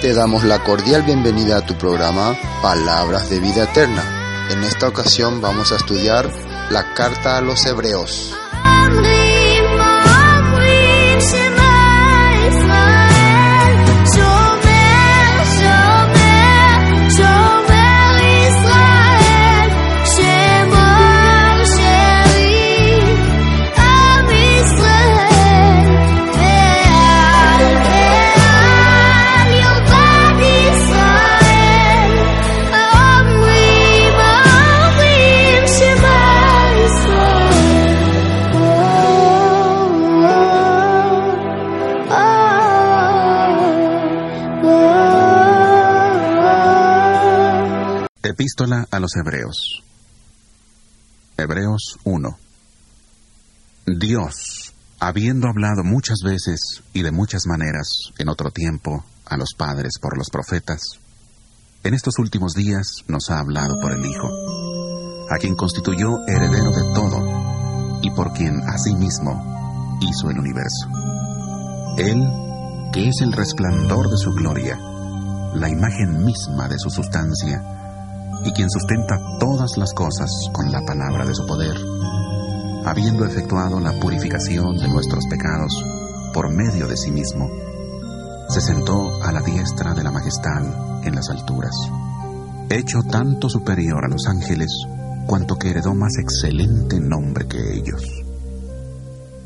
Te damos la cordial bienvenida a tu programa Palabras de Vida Eterna. En esta ocasión vamos a estudiar la carta a los hebreos. Epístola a los Hebreos. Hebreos 1. Dios, habiendo hablado muchas veces y de muchas maneras en otro tiempo a los padres por los profetas, en estos últimos días nos ha hablado por el Hijo, a quien constituyó heredero de todo y por quien asimismo hizo el universo. Él, que es el resplandor de su gloria, la imagen misma de su sustancia, y quien sustenta todas las cosas con la palabra de su poder, habiendo efectuado la purificación de nuestros pecados por medio de sí mismo, se sentó a la diestra de la majestad en las alturas, hecho tanto superior a los ángeles cuanto que heredó más excelente nombre que ellos.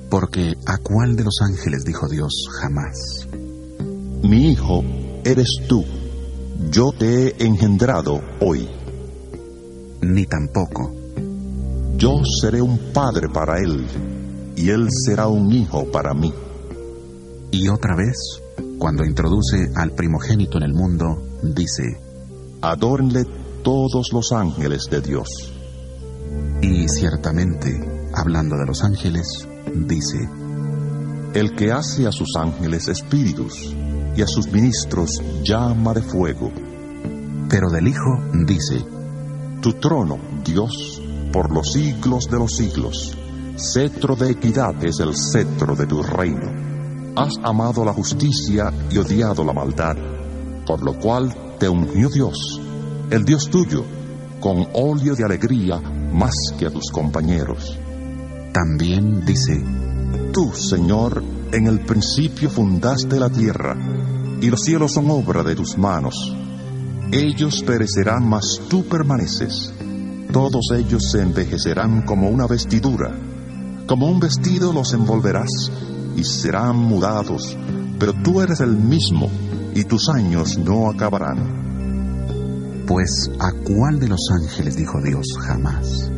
Porque a cuál de los ángeles dijo Dios jamás, Mi hijo eres tú, yo te he engendrado hoy ni tampoco. Yo seré un padre para él, y él será un hijo para mí. Y otra vez, cuando introduce al primogénito en el mundo, dice, Adórenle todos los ángeles de Dios. Y ciertamente, hablando de los ángeles, dice, El que hace a sus ángeles espíritus y a sus ministros llama de fuego. Pero del Hijo dice, tu trono, Dios, por los siglos de los siglos. Cetro de equidad es el cetro de tu reino. Has amado la justicia y odiado la maldad, por lo cual te ungió Dios, el Dios tuyo, con óleo de alegría más que a tus compañeros. También dice, Tú, Señor, en el principio fundaste la tierra, y los cielos son obra de tus manos. Ellos perecerán, mas tú permaneces. Todos ellos se envejecerán como una vestidura. Como un vestido los envolverás y serán mudados, pero tú eres el mismo y tus años no acabarán. Pues a cuál de los ángeles dijo Dios jamás?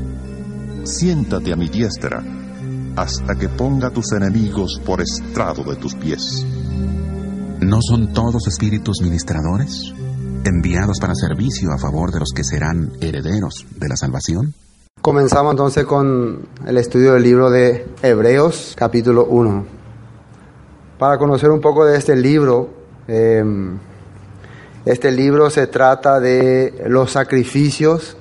Siéntate a mi diestra hasta que ponga tus enemigos por estrado de tus pies. ¿No son todos espíritus ministradores? Enviados para servicio a favor de los que serán herederos de la salvación? Comenzamos entonces con el estudio del libro de Hebreos capítulo 1. Para conocer un poco de este libro, em, este libro se trata de los sacrificios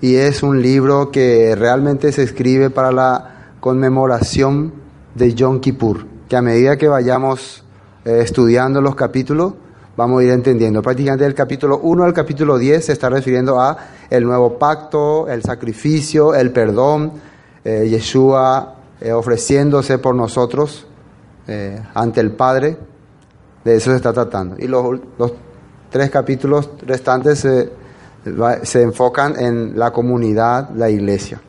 y es un libro que realmente se escribe para la conmemoración de Yom Kippur, que a medida que vayamos eh, estudiando los capítulos, vamos a ir entendiendo. Prácticamente del capítulo 1 al capítulo 10 se está refiriendo a el nuevo pacto, el sacrificio, el perdón, eh, Yeshua eh, ofreciéndose por nosotros eh, ante el Padre. De eso se está tratando. Y los, los tres capítulos restantes se, se enfocan en la comunidad, la iglesia.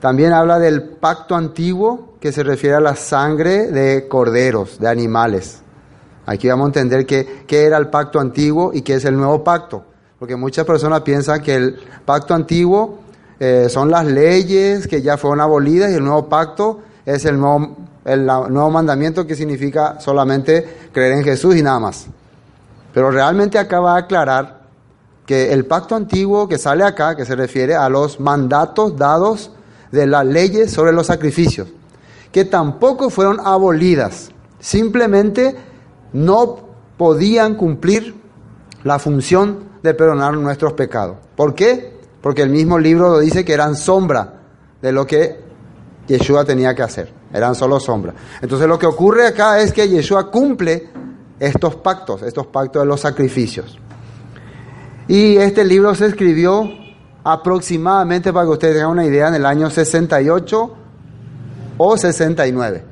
También habla del pacto antiguo que se refiere a la sangre de corderos, de animales. Aquí vamos a entender qué, qué era el pacto antiguo y qué es el nuevo pacto. porque muchas personas piensan que el pacto antiguo eh, son las leyes que ya fueron abolidas y el nuevo pacto es el nuevo, el nuevo mandamiento que significa solamente creer en Jesús y nada más. Pero realmente acaba de aclarar que el pacto antiguo que sale acá, que se refiere a los mandatos dados de las leyes sobre los sacrificios, que tampoco fueron abolidas, simplemente no podían cumplir la función de perdonar nuestros pecados. ¿Por qué? Porque el mismo libro lo dice que eran sombra de lo que Yeshua tenía que hacer. Eran solo sombra. Entonces lo que ocurre acá es que Yeshua cumple estos pactos, estos pactos de los sacrificios. Y este libro se escribió aproximadamente, para que ustedes tengan una idea, en el año 68 o 69.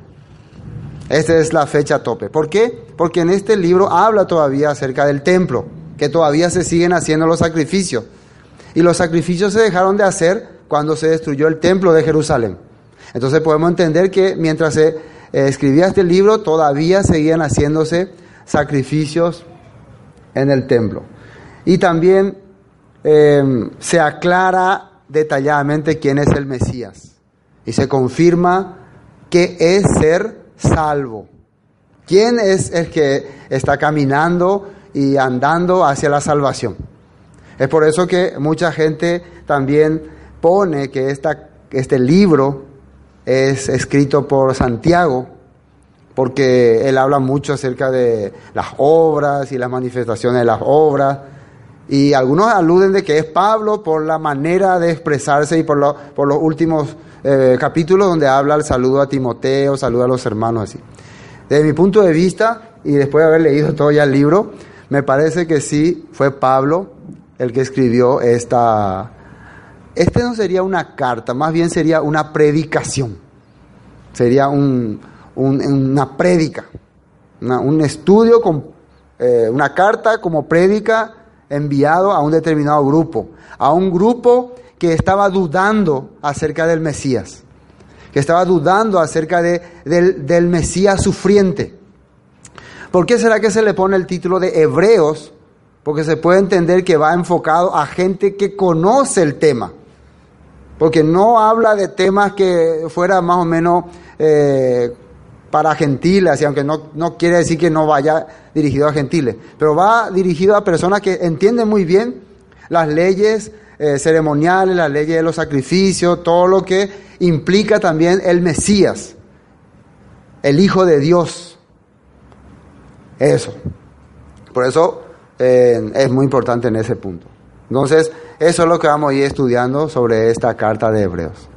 Esta es la fecha tope. ¿Por qué? Porque en este libro habla todavía acerca del templo, que todavía se siguen haciendo los sacrificios. Y los sacrificios se dejaron de hacer cuando se destruyó el templo de Jerusalén. Entonces podemos entender que mientras se eh, escribía este libro, todavía seguían haciéndose sacrificios en el templo. Y también em, se aclara detalladamente quién es el Mesías. Y se confirma que es ser salvo. ¿Quién es el que está caminando y andando hacia la salvación? Es por eso que mucha gente también pone que esta, este libro es escrito por Santiago, porque él habla mucho acerca de las obras y las manifestaciones de las obras. Y algunos aluden de que es Pablo por la manera de expresarse y por, por los últimos eh, capítulos donde habla el saludo a Timoteo, saludo a los hermanos así. Desde mi punto de vista, y después de haber leído todo ya el libro, me parece que sí fue Pablo el que escribió esta... Este no sería una carta, más bien sería una predicación. Sería un, una prédica, un estudio, con, eh, una carta como prédica enviado a un determinado grupo, a un grupo que estaba dudando acerca del Mesías, estaba dudando acerca de, del, del Mesías sufriente. ¿Por qué será que se le pone el título de Hebreos porque se puede entender que va enfocado a gente que conoce el tema, porque no habla de temas que fuera más o menos eh, para gentiles, y aunque no, no quiere decir que no vaya dirigido a gentiles, pero va dirigido a personas que entienden muy bien las leyes eh, ceremoniales, las leyes de los sacrificios, todo lo que implica también el Mesías, el Hijo de Dios. Eso. Por eso es muy importante en ese punto. Entonces, eso es lo que vamos a ir estudiando sobre esta carta de Hebreos.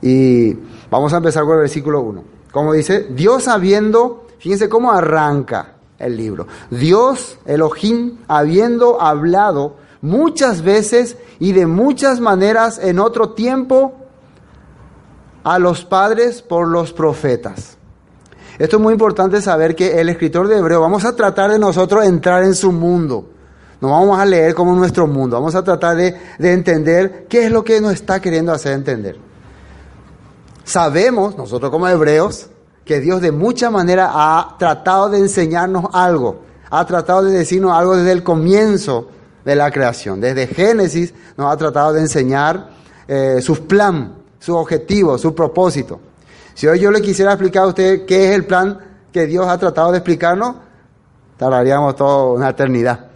Y vamos a empezar con el versículo 1. Como dice, Dios habiendo, fíjense cómo arranca el libro. Dios, Elohim, habiendo hablado muchas veces y de muchas maneras en otro tiempo a los padres por los profetas. Esto es muy importante saber que el escritor de Hebreo, vamos a tratar de nosotros entrar en su mundo. No vamos a leer como nuestro mundo, vamos a tratar de, entender qué es lo que nos está queriendo hacer entender. Sabemos, nosotros como hebreos, que Dios de mucha manera ha tratado de enseñarnos algo, ha tratado de decirnos algo desde el comienzo de la creación. Desde Génesis nos ha tratado de enseñar eh, su plan, su objetivo, su propósito. Si hoy yo le quisiera explicar a usted qué es el plan que Dios ha tratado de explicarnos, tardaríamos toda una eternidad.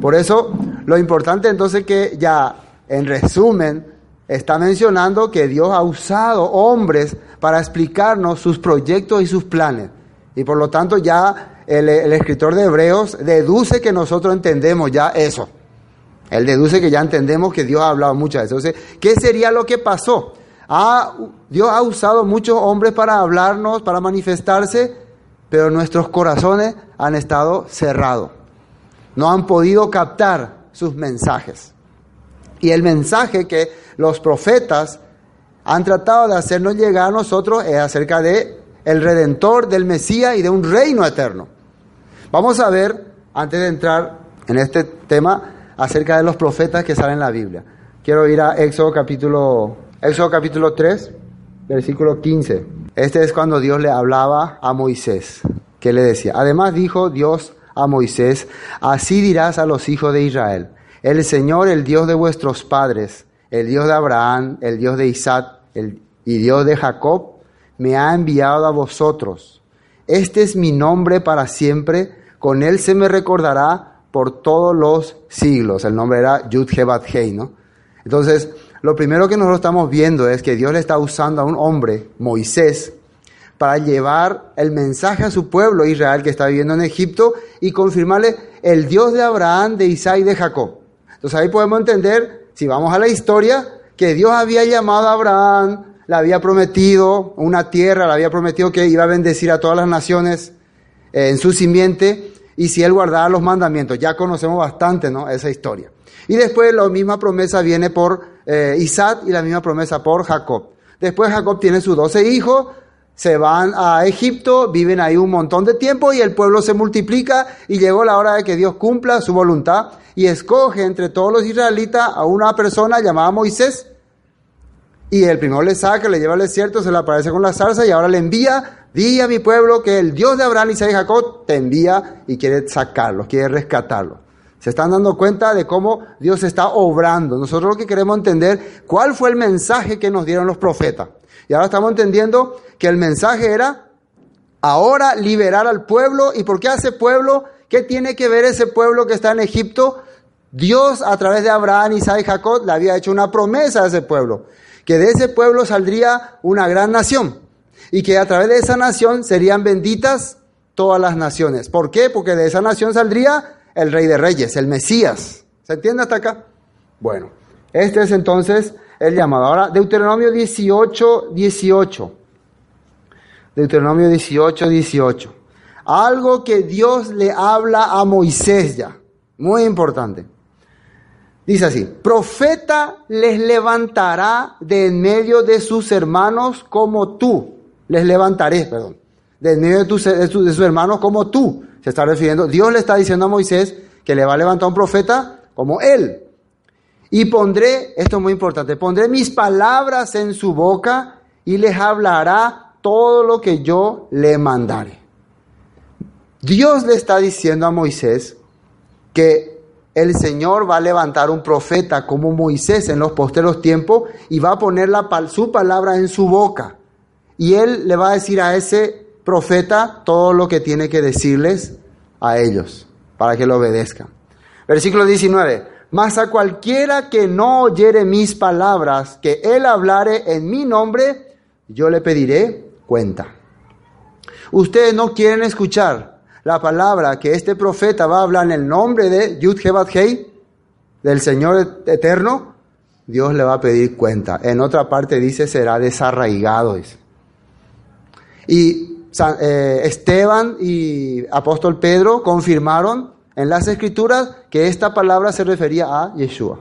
Por eso, lo importante entonces que ya, en resumen, está mencionando que Dios ha usado hombres para explicarnos sus proyectos y sus planes. Y por lo tanto ya el, escritor de Hebreos deduce que nosotros entendemos ya eso. Él deduce que ya entendemos que Dios ha hablado muchas veces. Entonces, ¿qué sería lo que pasó? Dios ha usado muchos hombres para hablarnos, para manifestarse, pero nuestros corazones han estado cerrados. No han podido captar sus mensajes. Y el mensaje que los profetas han tratado de hacernos llegar a nosotros es acerca de el redentor del Mesías y de un reino eterno. Vamos a ver, antes de entrar en este tema, acerca de los profetas que salen en la Biblia. Quiero ir a Éxodo capítulo Éxodo capítulo 3, versículo 15. Este es cuando Dios le hablaba a Moisés, que le decía, además dijo Dios a Moisés, así dirás a los hijos de Israel, El Señor, el Dios de vuestros padres, el Dios de Abraham, el Dios de Isaac el, y Dios de Jacob, me ha enviado a vosotros. Este es mi nombre para siempre, con él se me recordará por todos los siglos. El nombre era Yud Hebat Hei, ¿no? Entonces, lo primero que nosotros estamos viendo es que Dios le está usando a un hombre, Moisés, para llevar el mensaje a su pueblo Israel que está viviendo en Egipto y confirmarle el Dios de Abraham, de Isaac y de Jacob. Entonces ahí podemos entender, si vamos a la historia, que Dios había llamado a Abraham, le había prometido una tierra, le había prometido que iba a bendecir a todas las naciones en su simiente y si él guardaba los mandamientos. Ya conocemos bastante ¿no? esa historia. Y después la misma promesa viene por eh, Isaac y la misma promesa por Jacob. Después Jacob tiene sus doce hijos, se van a Egipto, viven ahí un montón de tiempo y el pueblo se multiplica y llegó la hora de que Dios cumpla su voluntad y escoge entre todos los israelitas a una persona llamada Moisés y el primero le saca, le lleva al desierto, se le aparece con la zarza y ahora le envía, di a mi pueblo que el Dios de Abraham, Isaac y Jacob te envía y quiere sacarlos, quiere rescatarlos. Se están dando cuenta de cómo Dios está obrando. Nosotros lo que queremos entender, cuál fue el mensaje que nos dieron los profetas. Y ahora estamos entendiendo que el mensaje era ahora liberar al pueblo. ¿Y por qué a ese pueblo? ¿Qué tiene que ver ese pueblo que está en Egipto? Dios a través de Abraham, Isaac y Jacob le había hecho una promesa a ese pueblo, que de ese pueblo saldría una gran nación y que a través de esa nación serían benditas todas las naciones. ¿Por qué? Porque de esa nación saldría el rey de reyes, el Mesías. ¿Se entiende hasta acá? Bueno, este es entonces el llamado. Ahora, Deuteronomio 18, 18. Deuteronomio 18, 18. Algo que Dios le habla a Moisés ya. Muy importante. Dice así, profeta les levantará de en medio de sus hermanos como tú. Les levantaré, perdón. De en medio de, tus, de sus hermanos como tú. Se está refiriendo, Dios le está diciendo a Moisés que le va a levantar un profeta como él. Y pondré, esto es muy importante, pondré mis palabras en su boca y les hablará todo lo que yo le mandaré. Dios le está diciendo a Moisés que el Señor va a levantar un profeta como Moisés en los posteros tiempos y va a poner la, su palabra en su boca. Y él le va a decir a ese profeta todo lo que tiene que decirles a ellos para que lo obedezcan. Versículo 19 mas a cualquiera que no oyere mis palabras, que él hablare en mi nombre, yo le pediré cuenta. Ustedes no quieren escuchar la palabra que este profeta va a hablar en el nombre de Yud Hei, del Señor eterno, Dios le va a pedir cuenta. En otra parte dice será desarraigado. Y eh, Esteban y apóstol Pedro confirmaron en las escrituras que esta palabra se refería a Yeshua,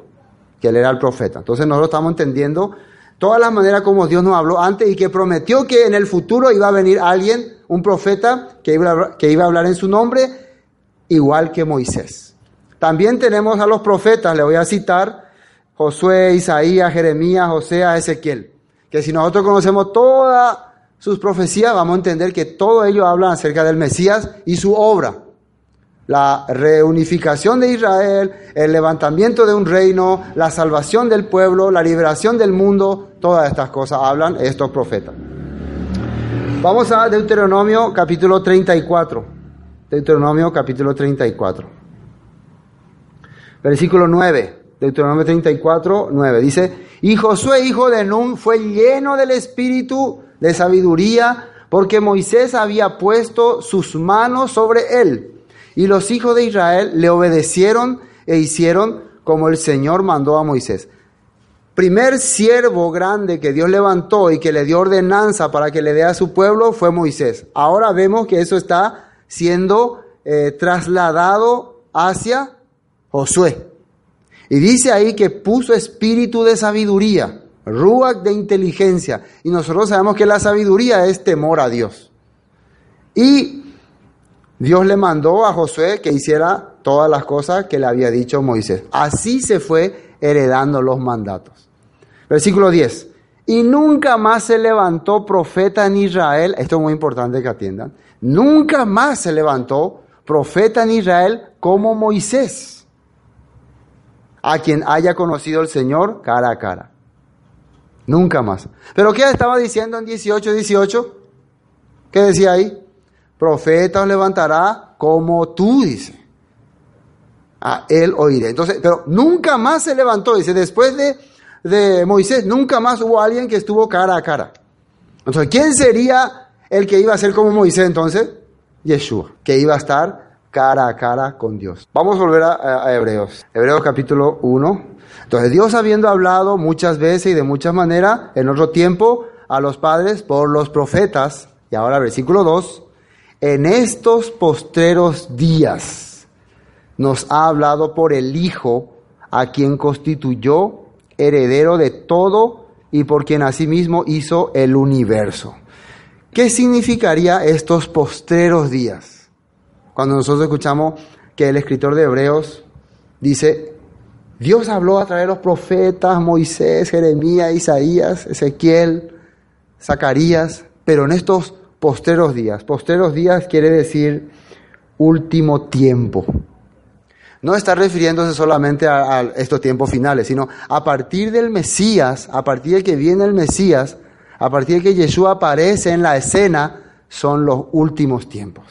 que él era el profeta. Entonces nosotros estamos entendiendo todas las maneras como Dios nos habló antes y que prometió que en el futuro iba a venir alguien, un profeta, que iba a, que iba a hablar en su nombre, igual que Moisés. También tenemos a los profetas, le voy a citar Josué, Isaías, Jeremías, José, Ezequiel, que si nosotros conocemos todas sus profecías, vamos a entender que todo ello habla acerca del Mesías y su obra la reunificación de Israel, el levantamiento de un reino, la salvación del pueblo, la liberación del mundo, todas estas cosas hablan estos profetas. Vamos a Deuteronomio capítulo 34. Deuteronomio capítulo 34. Versículo 9. Deuteronomio 34, 9. Dice, y Josué, hijo de Nun, fue lleno del espíritu de sabiduría, porque Moisés había puesto sus manos sobre él. Y los hijos de Israel le obedecieron e hicieron como el Señor mandó a Moisés. Primer siervo grande que Dios levantó y que le dio ordenanza para que le dé a su pueblo fue Moisés. Ahora vemos que eso está siendo eh, trasladado hacia Josué. Y dice ahí que puso espíritu de sabiduría, ruach de inteligencia. Y nosotros sabemos que la sabiduría es temor a Dios. Y Dios le mandó a Josué que hiciera todas las cosas que le había dicho Moisés. Así se fue heredando los mandatos. Versículo 10. Y nunca más se levantó profeta en Israel, esto es muy importante que atiendan, nunca más se levantó profeta en Israel como Moisés. a quien haya conocido el Señor cara a cara. Nunca más. Pero ¿qué estaba diciendo en 18, 18? ¿Qué decía ahí? Profeta os levantará como tú, dice. A él oiré. Entonces, pero nunca más se levantó, dice, después de, de Moisés, nunca más hubo alguien que estuvo cara a cara. Entonces, ¿quién sería el que iba a ser como Moisés entonces? Yeshua, que iba a estar cara a cara con Dios. Vamos a volver a, a Hebreos. Hebreos capítulo 1. Entonces Dios habiendo hablado muchas veces y de muchas maneras en otro tiempo a los padres por los profetas, y ahora versículo 2, en estos postreros días nos ha hablado por el Hijo, a quien constituyó heredero de todo y por quien asimismo hizo el universo. ¿Qué significaría estos postreros días? Cuando nosotros escuchamos que el escritor de Hebreos dice, Dios habló a través de los profetas, Moisés, Jeremías, Isaías, Ezequiel, Zacarías, pero en estos postreros días, postreros días quiere decir último tiempo. No está refiriéndose solamente a, a, estos tiempos finales, sino a partir del Mesías, a partir de que viene el Mesías, a partir de que Yeshua aparece en la escena, son los últimos tiempos.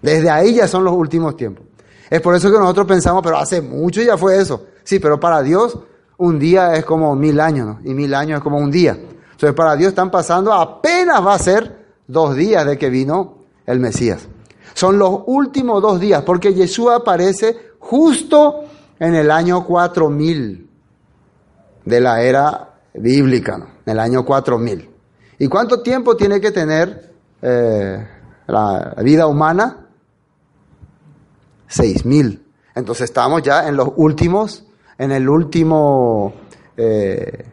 Desde ahí ya son los últimos tiempos. Es por eso que nosotros pensamos, pero hace mucho ya fue eso. Sí, pero para Dios un día es como mil años. Y mil años es como un día. Entonces para Dios están pasando, apenas va a ser dos días de que vino el Mesías. Son los últimos dos días, porque Yeshua aparece justo en el año 4000 de la era bíblica, ¿no? En el año 4000. ¿Y cuánto tiempo tiene que tener eh, la vida humana? 6000. Entonces estamos ya en los últimos, en el último, eh,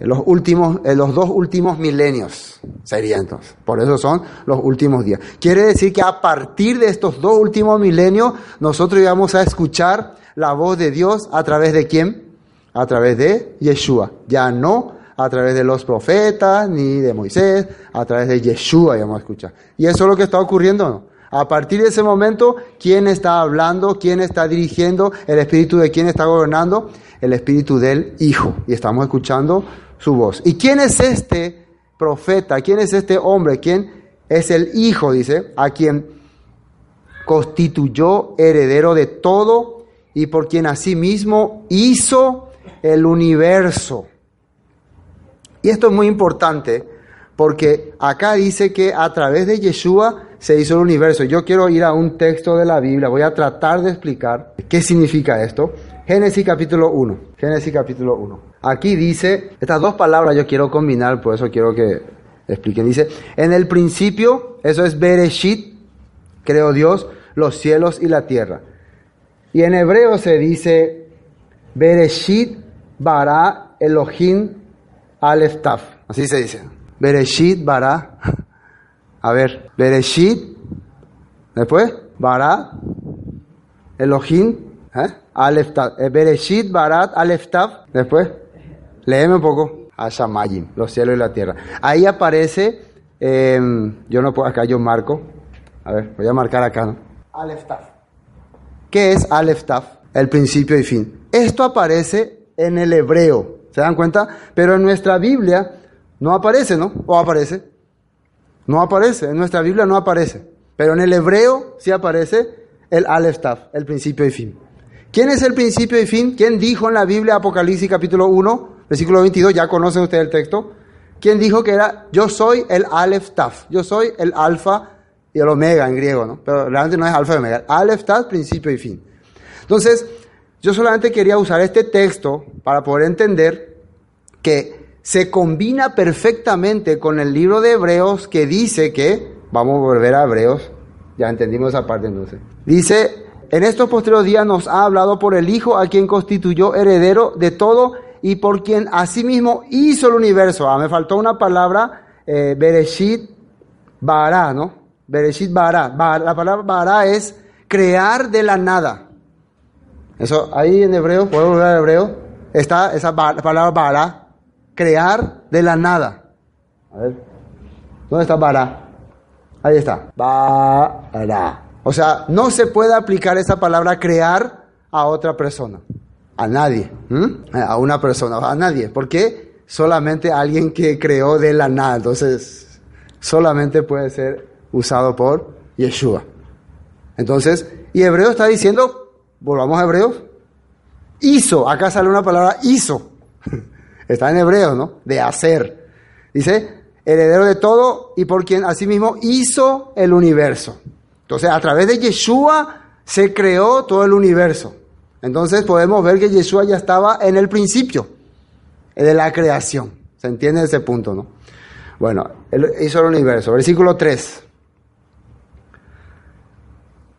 los últimos, eh, los dos últimos milenios sería entonces. Por eso son los últimos días. Quiere decir que a partir de estos dos últimos milenios nosotros íbamos a escuchar la voz de Dios a través de quién? A través de Yeshua. Ya no a través de los profetas ni de Moisés, a través de Yeshua íbamos a escuchar. Y eso es lo que está ocurriendo, ¿no? A partir de ese momento, ¿quién está hablando? ¿Quién está dirigiendo? ¿El espíritu de quién está gobernando? El espíritu del Hijo. Y estamos escuchando su voz. ¿Y quién es este profeta? ¿Quién es este hombre? ¿Quién es el Hijo? Dice, a quien constituyó heredero de todo y por quien asimismo hizo el universo. Y esto es muy importante porque acá dice que a través de Yeshua se hizo el universo. Yo quiero ir a un texto de la Biblia, voy a tratar de explicar qué significa esto. Génesis capítulo 1. Génesis capítulo 1. Aquí dice, estas dos palabras yo quiero combinar, por eso quiero que expliquen. Dice, en el principio, eso es Bereshit, creó Dios los cielos y la tierra. Y en hebreo se dice, Bereshit bara Elohim Aleftaf. Así se dice. Bereshit bara a ver, Bereshit, después, Barat, Elohim, ¿eh? Aleftav, eh, Bereshit, Barat, Aleftav, después, léeme un poco, Ashamayim, los cielos y la tierra. Ahí aparece, eh, yo no puedo, acá yo marco, a ver, voy a marcar acá, ¿no? Aleftav. ¿Qué es Aleftav? El principio y fin. Esto aparece en el hebreo, ¿se dan cuenta? Pero en nuestra Biblia no aparece, ¿no? ¿O aparece? No aparece, en nuestra Biblia no aparece. Pero en el hebreo sí aparece el Aleph el principio y fin. ¿Quién es el principio y fin? ¿Quién dijo en la Biblia Apocalipsis capítulo 1, versículo 22? Ya conocen ustedes el texto. ¿Quién dijo que era yo soy el Aleph Taf? Yo soy el alfa y el omega en griego, ¿no? Pero realmente no es alfa y omega. Aleph Taf, principio y fin. Entonces, yo solamente quería usar este texto para poder entender que se combina perfectamente con el libro de Hebreos que dice que, vamos a volver a Hebreos, ya entendimos esa parte entonces, dice, en estos posteriores días nos ha hablado por el Hijo a quien constituyó heredero de todo y por quien asimismo hizo el universo. Ah, me faltó una palabra, eh, Bereshit Bara, ¿no? Bereshit Bara. La palabra Bara es crear de la nada. Eso ahí en hebreo, puedo volver a hebreo, está esa palabra Bara, crear de la nada. A ver, ¿dónde está bara? Ahí está, bara. O sea, no se puede aplicar esa palabra crear a otra persona. A nadie. A una persona, a nadie. ¿Por qué? Solamente alguien que creó de la nada. Entonces, solamente puede ser usado por Yeshua. Entonces, y Hebreo está diciendo, volvamos a Hebreos, hizo, acá sale una palabra hizo. Está en hebreo, ¿no? De hacer. Dice, heredero de todo y por quien asimismo hizo el universo. Entonces, a través de Yeshua se creó todo el universo. Entonces podemos ver que Yeshua ya estaba en el principio de la creación. ¿Se entiende ese punto, no? Bueno, él hizo el universo. Versículo 3.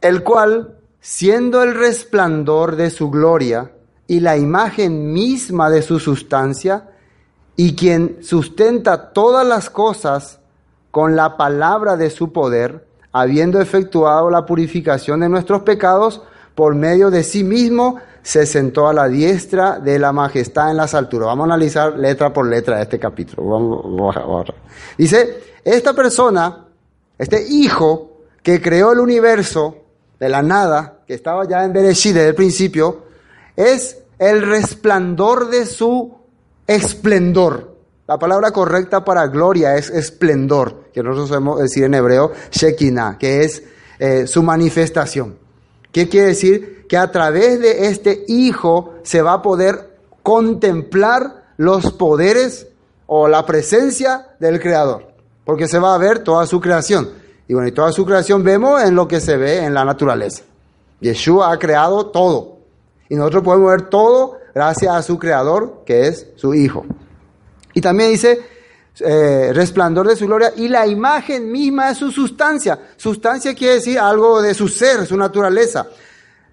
El cual, siendo el resplandor de su gloria y la imagen misma de su sustancia, y quien sustenta todas las cosas con la palabra de su poder, habiendo efectuado la purificación de nuestros pecados, por medio de sí mismo se sentó a la diestra de la majestad en las alturas. Vamos a analizar letra por letra este capítulo. Dice, esta persona, este hijo que creó el universo de la nada, que estaba ya en Bereshit desde el principio, es el resplandor de su esplendor. La palabra correcta para gloria es esplendor, que nosotros sabemos decir en hebreo Shekinah, que es eh, su manifestación. ¿Qué quiere decir? Que a través de este Hijo se va a poder contemplar los poderes o la presencia del Creador, porque se va a ver toda su creación. Y bueno, y toda su creación vemos en lo que se ve en la naturaleza. Yeshua ha creado todo. Y nosotros podemos ver todo gracias a su creador, que es su Hijo. Y también dice, eh, resplandor de su gloria y la imagen misma de su sustancia. Sustancia quiere decir algo de su ser, su naturaleza.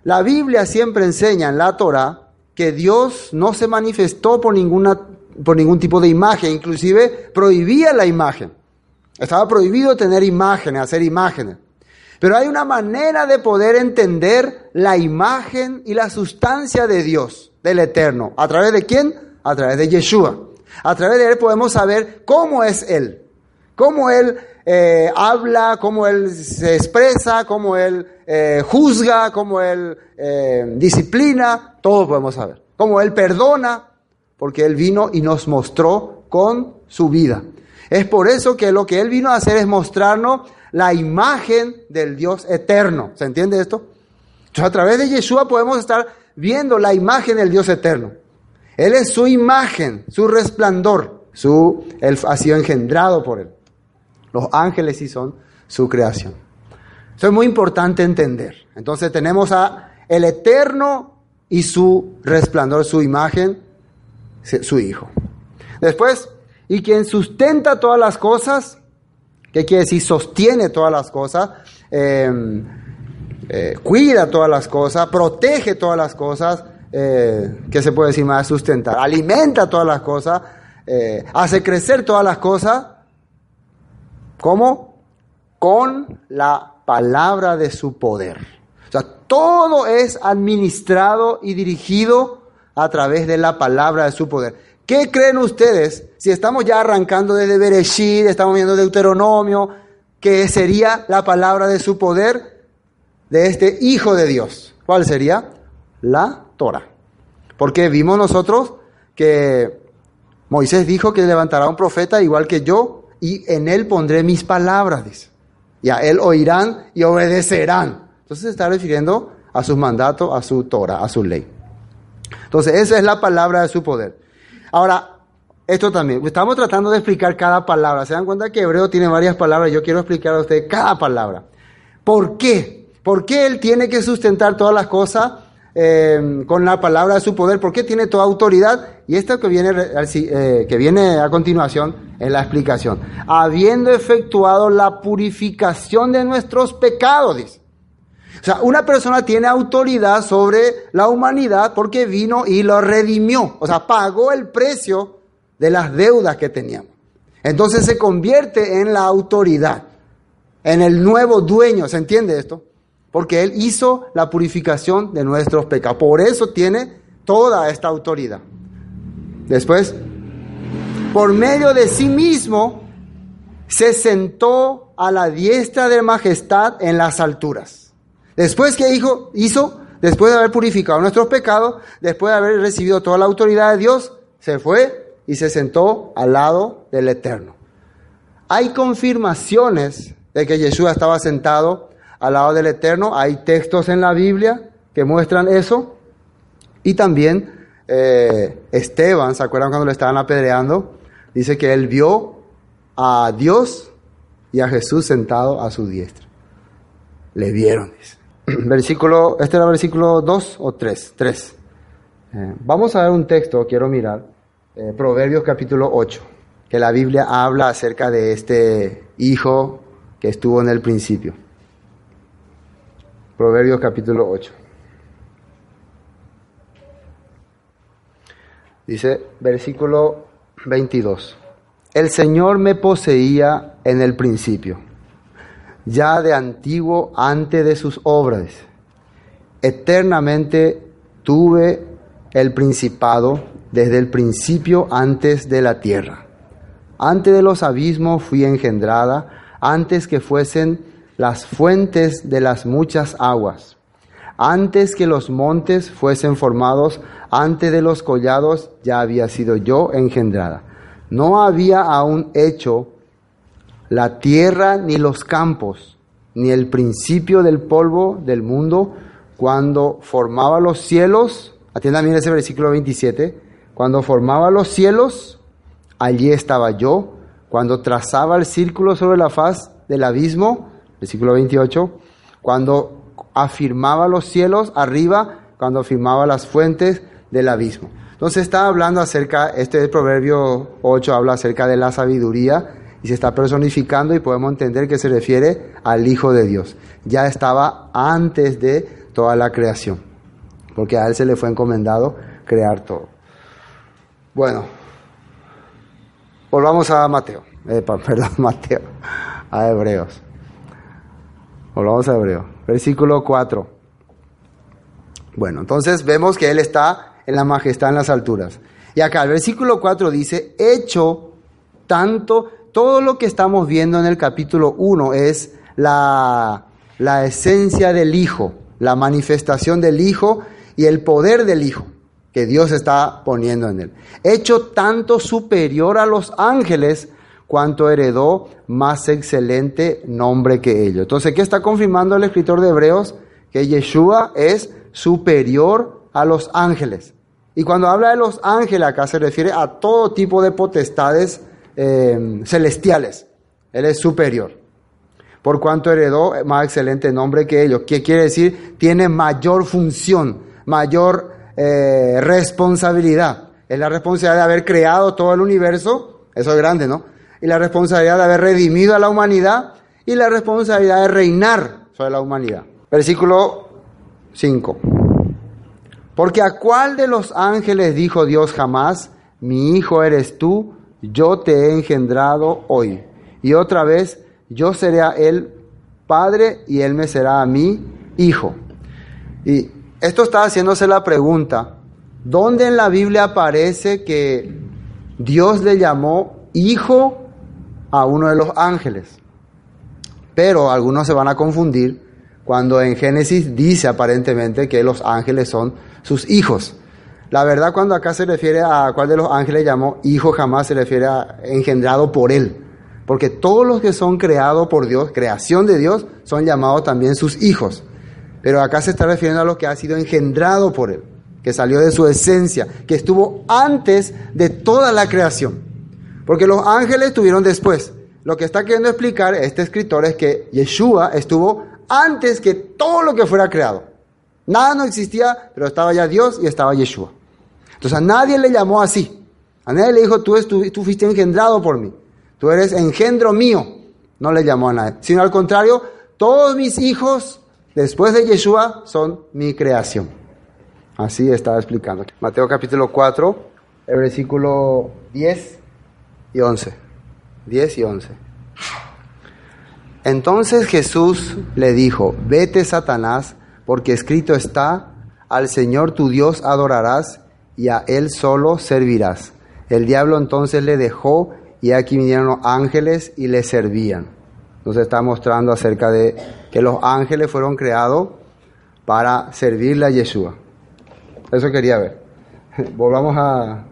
La Biblia siempre enseña en la Torah que Dios no se manifestó por, ninguna, por ningún tipo de imagen, inclusive prohibía la imagen. Estaba prohibido tener imágenes, hacer imágenes. Pero hay una manera de poder entender la imagen y la sustancia de Dios del Eterno. ¿A través de quién? A través de Yeshua. A través de Él podemos saber cómo es Él, cómo Él eh, habla, cómo Él se expresa, cómo Él eh, juzga, cómo Él eh, disciplina, todo podemos saber. Cómo Él perdona, porque Él vino y nos mostró con su vida. Es por eso que lo que Él vino a hacer es mostrarnos la imagen del Dios eterno. ¿Se entiende esto? Entonces a través de Yeshua podemos estar viendo la imagen del Dios eterno. Él es su imagen, su resplandor, su, él ha sido engendrado por él. Los ángeles sí son su creación. Eso es muy importante entender. Entonces tenemos a el eterno y su resplandor, su imagen, su hijo. Después, y quien sustenta todas las cosas, ¿qué quiere decir? Sostiene todas las cosas. Eh, eh, cuida todas las cosas, protege todas las cosas, eh, ¿qué se puede decir más? Sustentar, alimenta todas las cosas, eh, hace crecer todas las cosas. ¿Cómo? Con la palabra de su poder. O sea, todo es administrado y dirigido a través de la palabra de su poder. ¿Qué creen ustedes si estamos ya arrancando desde Bereshit, estamos viendo Deuteronomio, que sería la palabra de su poder? de este Hijo de Dios. ¿Cuál sería? La Torah. Porque vimos nosotros que Moisés dijo que levantará un profeta igual que yo y en él pondré mis palabras, dice. Y a él oirán y obedecerán. Entonces se está refiriendo a sus mandatos, a su Torah, a su ley. Entonces esa es la palabra de su poder. Ahora, esto también, estamos tratando de explicar cada palabra. Se dan cuenta que hebreo tiene varias palabras, yo quiero explicar a ustedes cada palabra. ¿Por qué? ¿Por qué Él tiene que sustentar todas las cosas eh, con la palabra de su poder? ¿Por qué tiene toda autoridad? Y esto que viene, eh, que viene a continuación es la explicación. Habiendo efectuado la purificación de nuestros pecados, dice. O sea, una persona tiene autoridad sobre la humanidad porque vino y lo redimió. O sea, pagó el precio de las deudas que teníamos. Entonces se convierte en la autoridad, en el nuevo dueño. ¿Se entiende esto? porque Él hizo la purificación de nuestros pecados. Por eso tiene toda esta autoridad. Después, por medio de sí mismo, se sentó a la diestra de majestad en las alturas. Después que hizo, hizo, después de haber purificado nuestros pecados, después de haber recibido toda la autoridad de Dios, se fue y se sentó al lado del Eterno. Hay confirmaciones de que Yeshua estaba sentado al lado del Eterno. Hay textos en la Biblia que muestran eso. Y también eh, Esteban, ¿se acuerdan cuando le estaban apedreando? Dice que él vio a Dios y a Jesús sentado a su diestra. Le vieron, dice. Versículo, este era versículo 2 o 3, 3. Eh, vamos a ver un texto, quiero mirar, eh, Proverbios capítulo 8, que la Biblia habla acerca de este hijo que estuvo en el principio. Proverbios capítulo 8. Dice, versículo 22. El Señor me poseía en el principio, ya de antiguo antes de sus obras. Eternamente tuve el principado desde el principio antes de la tierra. Antes de los abismos fui engendrada, antes que fuesen las fuentes de las muchas aguas. Antes que los montes fuesen formados, antes de los collados ya había sido yo engendrada. No había aún hecho la tierra ni los campos, ni el principio del polvo del mundo, cuando formaba los cielos, atiendan bien ese versículo 27, cuando formaba los cielos, allí estaba yo, cuando trazaba el círculo sobre la faz del abismo, versículo 28, cuando afirmaba los cielos arriba cuando afirmaba las fuentes del abismo. Entonces está hablando acerca, este proverbio 8 habla acerca de la sabiduría y se está personificando y podemos entender que se refiere al Hijo de Dios. Ya estaba antes de toda la creación, porque a él se le fue encomendado crear todo. Bueno, volvamos a Mateo, perdón, Mateo, a Hebreos. Volvamos a Hebreo. Versículo 4. Bueno, entonces vemos que Él está en la majestad en las alturas. Y acá el versículo 4 dice, hecho tanto, todo lo que estamos viendo en el capítulo 1 es la, la esencia del Hijo, la manifestación del Hijo y el poder del Hijo que Dios está poniendo en él. Hecho tanto superior a los ángeles, cuanto heredó más excelente nombre que ellos. Entonces, ¿qué está confirmando el escritor de Hebreos? Que Yeshua es superior a los ángeles. Y cuando habla de los ángeles, acá se refiere a todo tipo de potestades eh, celestiales. Él es superior. Por cuanto heredó más excelente nombre que ellos. ¿Qué quiere decir? Tiene mayor función, mayor eh, responsabilidad. Es la responsabilidad de haber creado todo el universo. Eso es grande, ¿no? y la responsabilidad de haber redimido a la humanidad y la responsabilidad de reinar sobre la humanidad. Versículo 5. Porque a cuál de los ángeles dijo Dios jamás, mi hijo eres tú, yo te he engendrado hoy. Y otra vez, yo seré a él padre y él me será a mí hijo. Y esto está haciéndose la pregunta, ¿dónde en la Biblia aparece que Dios le llamó hijo a uno de los ángeles. Pero algunos se van a confundir cuando en Génesis dice aparentemente que los ángeles son sus hijos. La verdad cuando acá se refiere a cuál de los ángeles llamó hijo jamás se refiere a engendrado por él. Porque todos los que son creados por Dios, creación de Dios, son llamados también sus hijos. Pero acá se está refiriendo a lo que ha sido engendrado por él, que salió de su esencia, que estuvo antes de toda la creación. Porque los ángeles estuvieron después. Lo que está queriendo explicar este escritor es que Yeshua estuvo antes que todo lo que fuera creado. Nada no existía, pero estaba ya Dios y estaba Yeshua. Entonces a nadie le llamó así. A nadie le dijo, tú, tú fuiste engendrado por mí. Tú eres engendro mío. No le llamó a nadie. Sino al contrario, todos mis hijos después de Yeshua son mi creación. Así estaba explicando. Mateo capítulo 4, el versículo 10 y 11. 10 y 11. Entonces Jesús le dijo, vete Satanás, porque escrito está, al Señor tu Dios adorarás y a Él solo servirás. El diablo entonces le dejó y aquí vinieron los ángeles y le servían. Entonces está mostrando acerca de que los ángeles fueron creados para servirle a Yeshua. Eso quería ver. Volvamos a...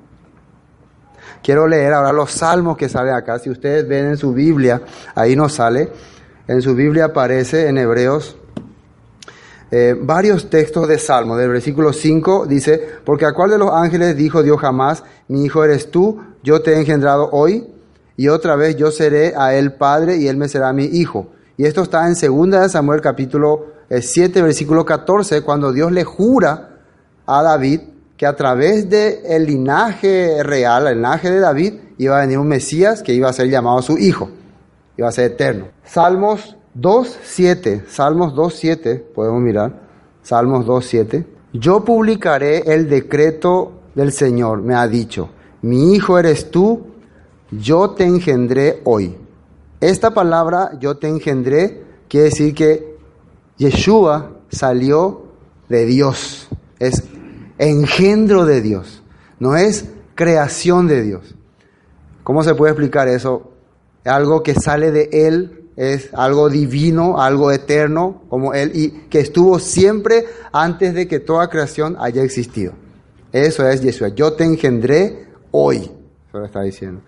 Quiero leer ahora los salmos que salen acá. Si ustedes ven en su Biblia, ahí no sale. En su Biblia aparece en Hebreos eh, varios textos de Salmo. Del versículo 5 dice, porque a cuál de los ángeles dijo Dios jamás, mi hijo eres tú, yo te he engendrado hoy, y otra vez yo seré a él padre y él me será mi hijo. Y esto está en 2 Samuel capítulo 7, eh, versículo 14, cuando Dios le jura a David que a través del el linaje real, el linaje de David, iba a venir un Mesías que iba a ser llamado su hijo, iba a ser eterno. Salmos 2.7, Salmos 2.7, podemos mirar, Salmos 2.7. Yo publicaré el decreto del Señor, me ha dicho, mi hijo eres tú, yo te engendré hoy. Esta palabra, yo te engendré, quiere decir que Yeshua salió de Dios, es engendro de Dios, no es creación de Dios. ¿Cómo se puede explicar eso? Algo que sale de Él, es algo divino, algo eterno, como Él, y que estuvo siempre antes de que toda creación haya existido. Eso es Yeshua. Yo te engendré hoy. Eso lo está diciendo.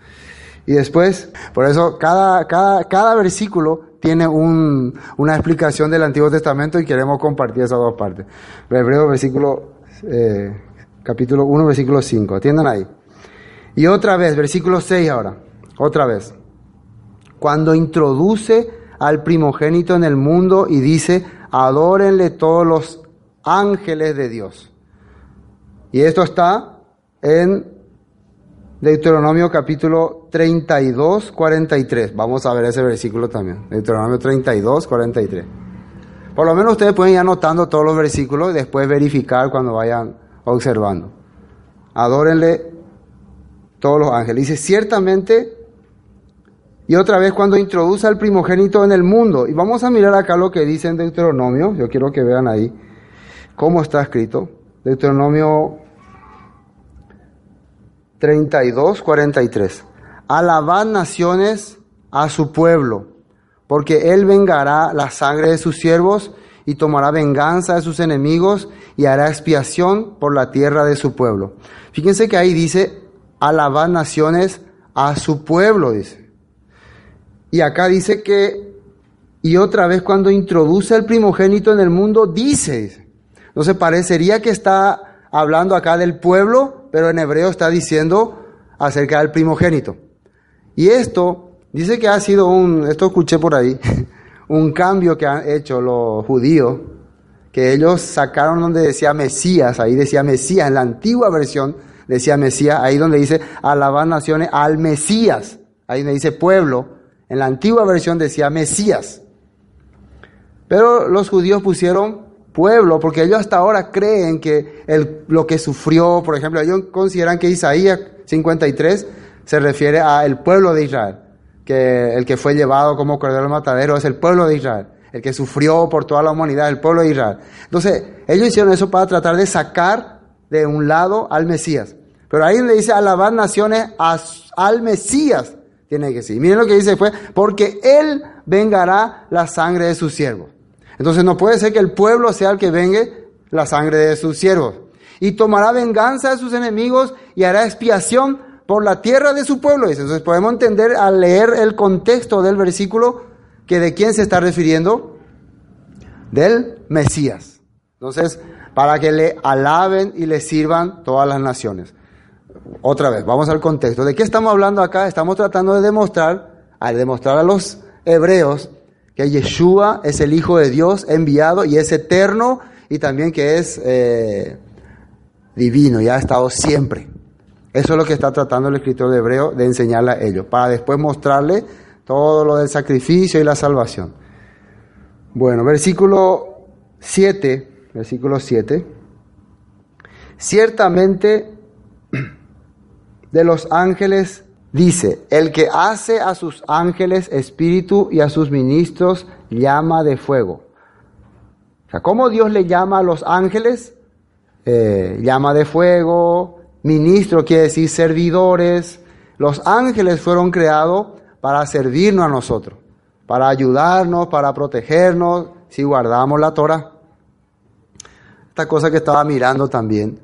Y después, por eso cada, cada, cada versículo tiene un, una explicación del Antiguo Testamento y queremos compartir esas dos partes. Hebreo versículo, eh, capítulo 1, versículo 5. Atiendan ahí. Y otra vez, versículo 6 ahora. Otra vez cuando introduce al primogénito en el mundo y dice, adórenle todos los ángeles de Dios. Y esto está en Deuteronomio capítulo 32, 43. Vamos a ver ese versículo también. Deuteronomio 32, 43. Por lo menos ustedes pueden ir anotando todos los versículos y después verificar cuando vayan observando. Adórenle todos los ángeles. Dice, ciertamente y otra vez cuando introduce al primogénito en el mundo. Y vamos a mirar acá lo que dice en Deuteronomio. Yo quiero que vean ahí cómo está escrito. Deuteronomio 32, 43. Alabad naciones a su pueblo, porque él vengará la sangre de sus siervos y tomará venganza de sus enemigos y hará expiación por la tierra de su pueblo. Fíjense que ahí dice, alabad naciones a su pueblo, dice. Y acá dice que, y otra vez cuando introduce el primogénito en el mundo, dice, entonces parecería que está hablando acá del pueblo, pero en hebreo está diciendo acerca del primogénito. Y esto, dice que ha sido un, esto escuché por ahí, un cambio que han hecho los judíos, que ellos sacaron donde decía Mesías, ahí decía Mesías, en la antigua versión decía Mesías, ahí donde dice alabar naciones al Mesías, ahí donde dice pueblo, en la antigua versión decía Mesías. Pero los judíos pusieron pueblo, porque ellos hasta ahora creen que el, lo que sufrió, por ejemplo, ellos consideran que Isaías 53 se refiere al pueblo de Israel, que el que fue llevado como cordero al matadero es el pueblo de Israel, el que sufrió por toda la humanidad, el pueblo de Israel. Entonces, ellos hicieron eso para tratar de sacar de un lado al Mesías. Pero ahí le dice alabar naciones al Mesías. Tiene que ser. Miren lo que dice después, porque Él vengará la sangre de sus siervos. Entonces no puede ser que el pueblo sea el que vengue la sangre de sus siervos. Y tomará venganza de sus enemigos y hará expiación por la tierra de su pueblo. Entonces podemos entender al leer el contexto del versículo que de quién se está refiriendo. Del Mesías. Entonces, para que le alaben y le sirvan todas las naciones. Otra vez, vamos al contexto. ¿De qué estamos hablando acá? Estamos tratando de demostrar, al demostrar a los hebreos, que Yeshua es el Hijo de Dios enviado y es eterno y también que es eh, divino y ha estado siempre. Eso es lo que está tratando el escritor de Hebreo de enseñarle a ellos, para después mostrarle todo lo del sacrificio y la salvación. Bueno, versículo 7, versículo 7. Ciertamente de los ángeles dice, el que hace a sus ángeles espíritu y a sus ministros llama de fuego. O sea, ¿cómo Dios le llama a los ángeles? Eh, llama de fuego, ministro quiere decir servidores. Los ángeles fueron creados para servirnos a nosotros, para ayudarnos, para protegernos, si guardamos la Torah. esta cosa que estaba mirando también,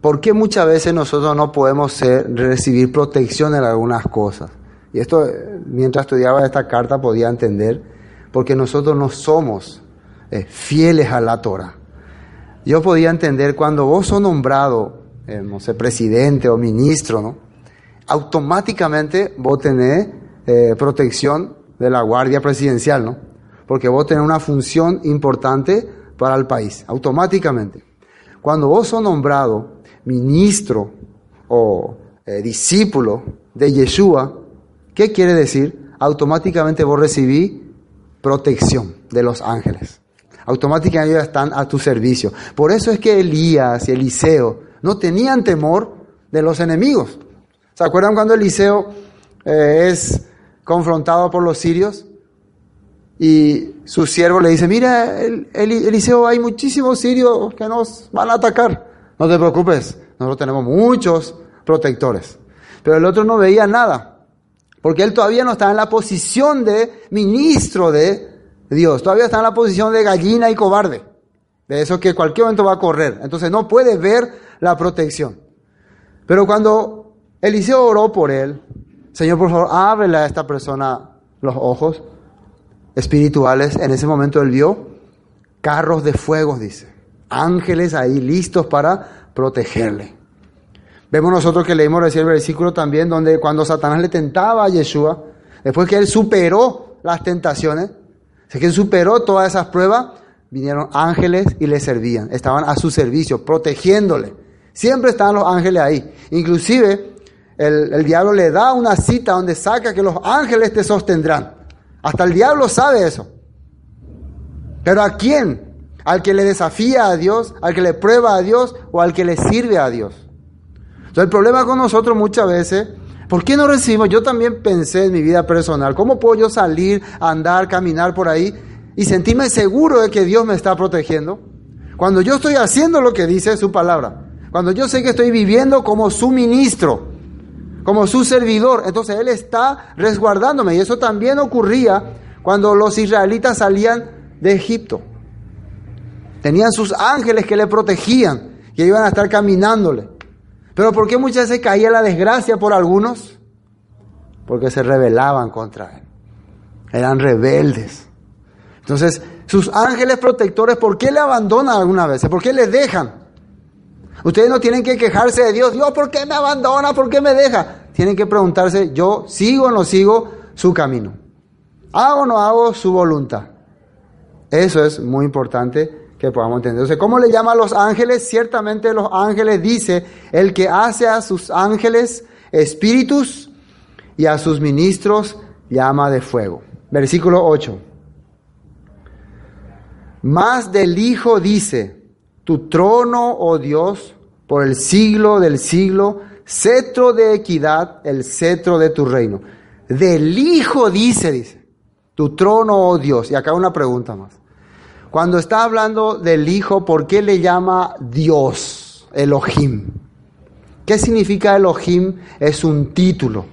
¿por qué muchas veces nosotros no podemos ser, recibir protección en algunas cosas? Y esto, mientras estudiaba esta carta, podía entender, porque nosotros no somos eh, fieles a la Torah. Yo podía entender cuando vos sos nombrado, eh, no sé, presidente o ministro, ¿no? Automáticamente vos tenés eh, protección de la Guardia Presidencial, ¿no? Porque vos tenés una función importante para el país, automáticamente. Cuando vos sos nombrado ministro o discípulo de Yeshua, ¿qué quiere decir? Automáticamente vos recibís protección de los ángeles automáticamente ellos están a tu servicio. Por eso es que Elías y Eliseo no tenían temor de los enemigos. ¿Se acuerdan cuando Eliseo eh, es confrontado por los sirios? Y su siervo le dice, mira, Eliseo, hay muchísimos sirios que nos van a atacar. No te preocupes, nosotros tenemos muchos protectores. Pero el otro no veía nada, porque él todavía no estaba en la posición de ministro de Dios. Todavía está en la posición de gallina y cobarde. De eso que cualquier momento va a correr. Entonces no puede ver la protección. Pero cuando Eliseo oró por él, Señor, por favor, ábrele a esta persona los ojos espirituales. En ese momento él vio carros de fuego, dice. Ángeles ahí listos para protegerle. Vemos nosotros que leímos recién el versículo también donde cuando Satanás le tentaba a Yeshua, después que él superó las tentaciones, que superó todas esas pruebas, vinieron ángeles y le servían. Estaban a su servicio, protegiéndole. Siempre estaban los ángeles ahí. Inclusive, el, el diablo le da una cita donde saca que los ángeles te sostendrán. Hasta el diablo sabe eso. Pero ¿a quién? ¿Al que le desafía a Dios? ¿Al que le prueba a Dios? ¿O al que le sirve a Dios? Entonces el problema con nosotros muchas veces ¿Por qué no recibimos? Yo también pensé en mi vida personal, ¿cómo puedo yo salir, andar, caminar por ahí y sentirme seguro de que Dios me está protegiendo? Cuando yo estoy haciendo lo que dice su palabra, cuando yo sé que estoy viviendo como su ministro, como su servidor, entonces Él está resguardándome. Y eso también ocurría cuando los israelitas salían de Egipto. Tenían sus ángeles que le protegían, que iban a estar caminándole. Pero ¿por qué muchas veces caía la desgracia por algunos? Porque se rebelaban contra Él. Eran rebeldes. Entonces, sus ángeles protectores, ¿por qué le abandonan algunas veces? ¿Por qué le dejan? Ustedes no tienen que quejarse de Dios. Dios, ¿por qué me abandona? ¿Por qué me deja? Tienen que preguntarse, ¿yo sigo o no sigo su camino? ¿Hago o no hago su voluntad? Eso es muy importante que podamos entender. Entonces, ¿cómo le llama a los ángeles? Ciertamente los ángeles dice, el que hace a sus ángeles espíritus y a sus ministros llama de fuego. Versículo 8. Más del Hijo dice, tu trono, oh Dios, por el siglo del siglo, cetro de equidad, el cetro de tu reino. Del Hijo dice, dice, tu trono, oh Dios. Y acá una pregunta más. Cuando está hablando del Hijo, ¿por qué le llama Dios, Elohim? ¿Qué significa Elohim? Es un título,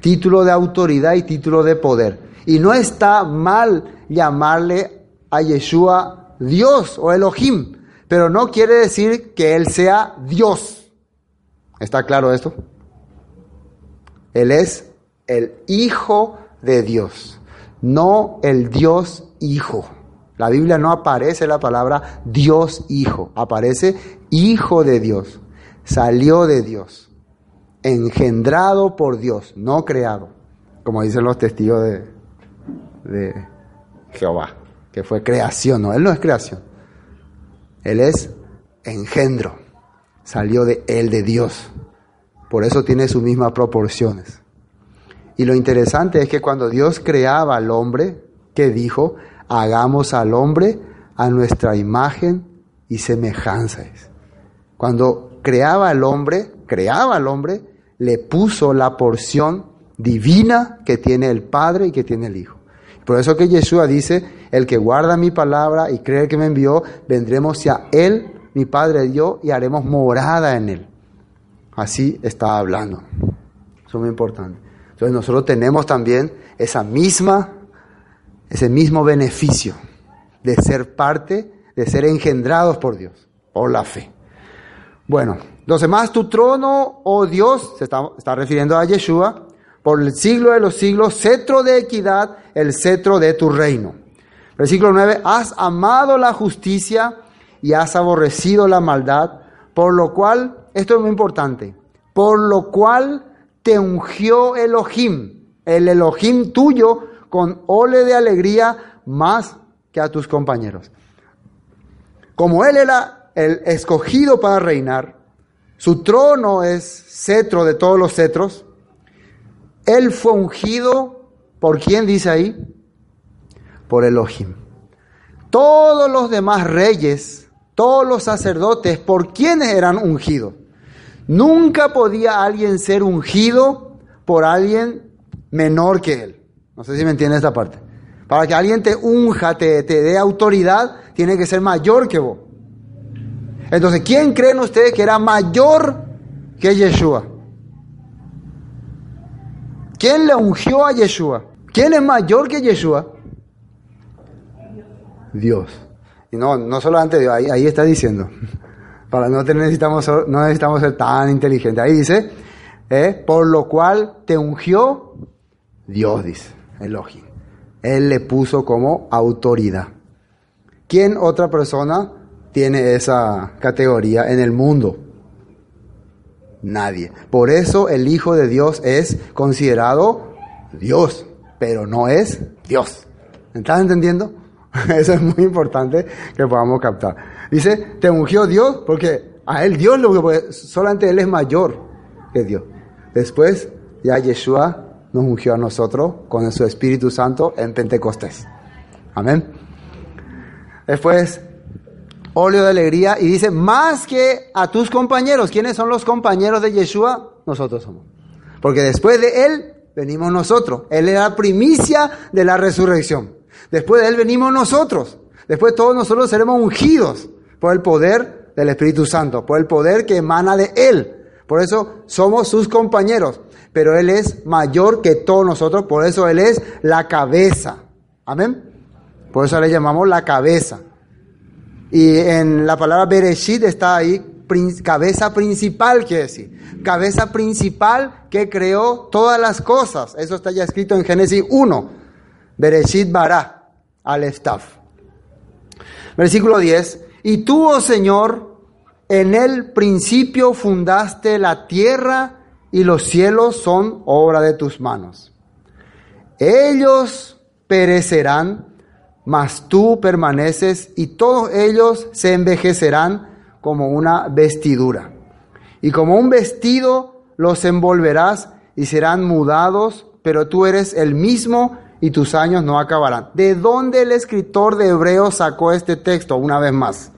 título de autoridad y título de poder. Y no está mal llamarle a Yeshua Dios o Elohim, pero no quiere decir que Él sea Dios. ¿Está claro esto? Él es el Hijo de Dios, no el Dios Hijo. La Biblia no aparece la palabra Dios Hijo, aparece Hijo de Dios, salió de Dios, engendrado por Dios, no creado, como dicen los testigos de, de Jehová, que fue creación, no, Él no es creación, Él es engendro, salió de Él, de Dios, por eso tiene sus mismas proporciones. Y lo interesante es que cuando Dios creaba al hombre, ¿qué dijo? Hagamos al hombre a nuestra imagen y semejanza. Cuando creaba al hombre, creaba al hombre, le puso la porción divina que tiene el Padre y que tiene el Hijo. Por eso que Yeshua dice, el que guarda mi palabra y cree que me envió, vendremos hacia Él, mi Padre yo, y haremos morada en Él. Así está hablando. Eso es muy importante. Entonces nosotros tenemos también esa misma ese mismo beneficio de ser parte de ser engendrados por Dios, por la fe. Bueno, entonces más tu trono, oh Dios, se está, está refiriendo a Yeshua, por el siglo de los siglos, cetro de equidad, el cetro de tu reino. Versículo 9, has amado la justicia y has aborrecido la maldad, por lo cual, esto es muy importante, por lo cual te ungió Elohim, el Elohim tuyo, con ole de alegría más que a tus compañeros. Como él era el escogido para reinar, su trono es cetro de todos los cetros, él fue ungido por quién dice ahí? Por Elohim. Todos los demás reyes, todos los sacerdotes, ¿por quiénes eran ungidos? Nunca podía alguien ser ungido por alguien menor que él. No sé si me entiende esta parte. Para que alguien te unja, te, te dé autoridad, tiene que ser mayor que vos. Entonces, ¿quién creen ustedes que era mayor que Yeshua? ¿Quién le ungió a Yeshua? ¿Quién es mayor que Yeshua? Dios. Y no, no solamente Dios, ahí, ahí está diciendo. Para no, necesitamos, no necesitamos ser tan inteligentes. Ahí dice, eh, por lo cual te ungió Dios, dice Elohim. Él le puso como autoridad. ¿Quién otra persona tiene esa categoría en el mundo? Nadie. Por eso el Hijo de Dios es considerado Dios, pero no es Dios. ¿Estás entendiendo? Eso es muy importante que podamos captar. Dice, te ungió Dios porque a él Dios lo que solamente él es mayor que Dios. Después ya Yeshua nos ungió a nosotros con su Espíritu Santo en Pentecostés. Amén. Después óleo de alegría y dice, más que a tus compañeros. ¿Quiénes son los compañeros de Yeshua? Nosotros somos. Porque después de Él venimos nosotros. Él es la primicia de la resurrección. Después de Él venimos nosotros. Después todos nosotros seremos ungidos por el poder del Espíritu Santo, por el poder que emana de Él. Por eso somos sus compañeros. Pero Él es mayor que todos nosotros, por eso Él es la cabeza. Amén. Por eso le llamamos la cabeza. Y en la palabra Bereshit está ahí cabeza principal, quiere decir. Cabeza principal que creó todas las cosas. Eso está ya escrito en Génesis 1. Bereshit bara al staff. Versículo 10. Y tú, oh Señor, en el principio fundaste la tierra y los cielos son obra de tus manos. Ellos perecerán mas tú permaneces y todos ellos se envejecerán como una vestidura. Y como un vestido los envolverás y serán mudados, pero tú eres el mismo y tus años no acabarán. ¿De dónde el escritor de Hebreos sacó este texto una vez más?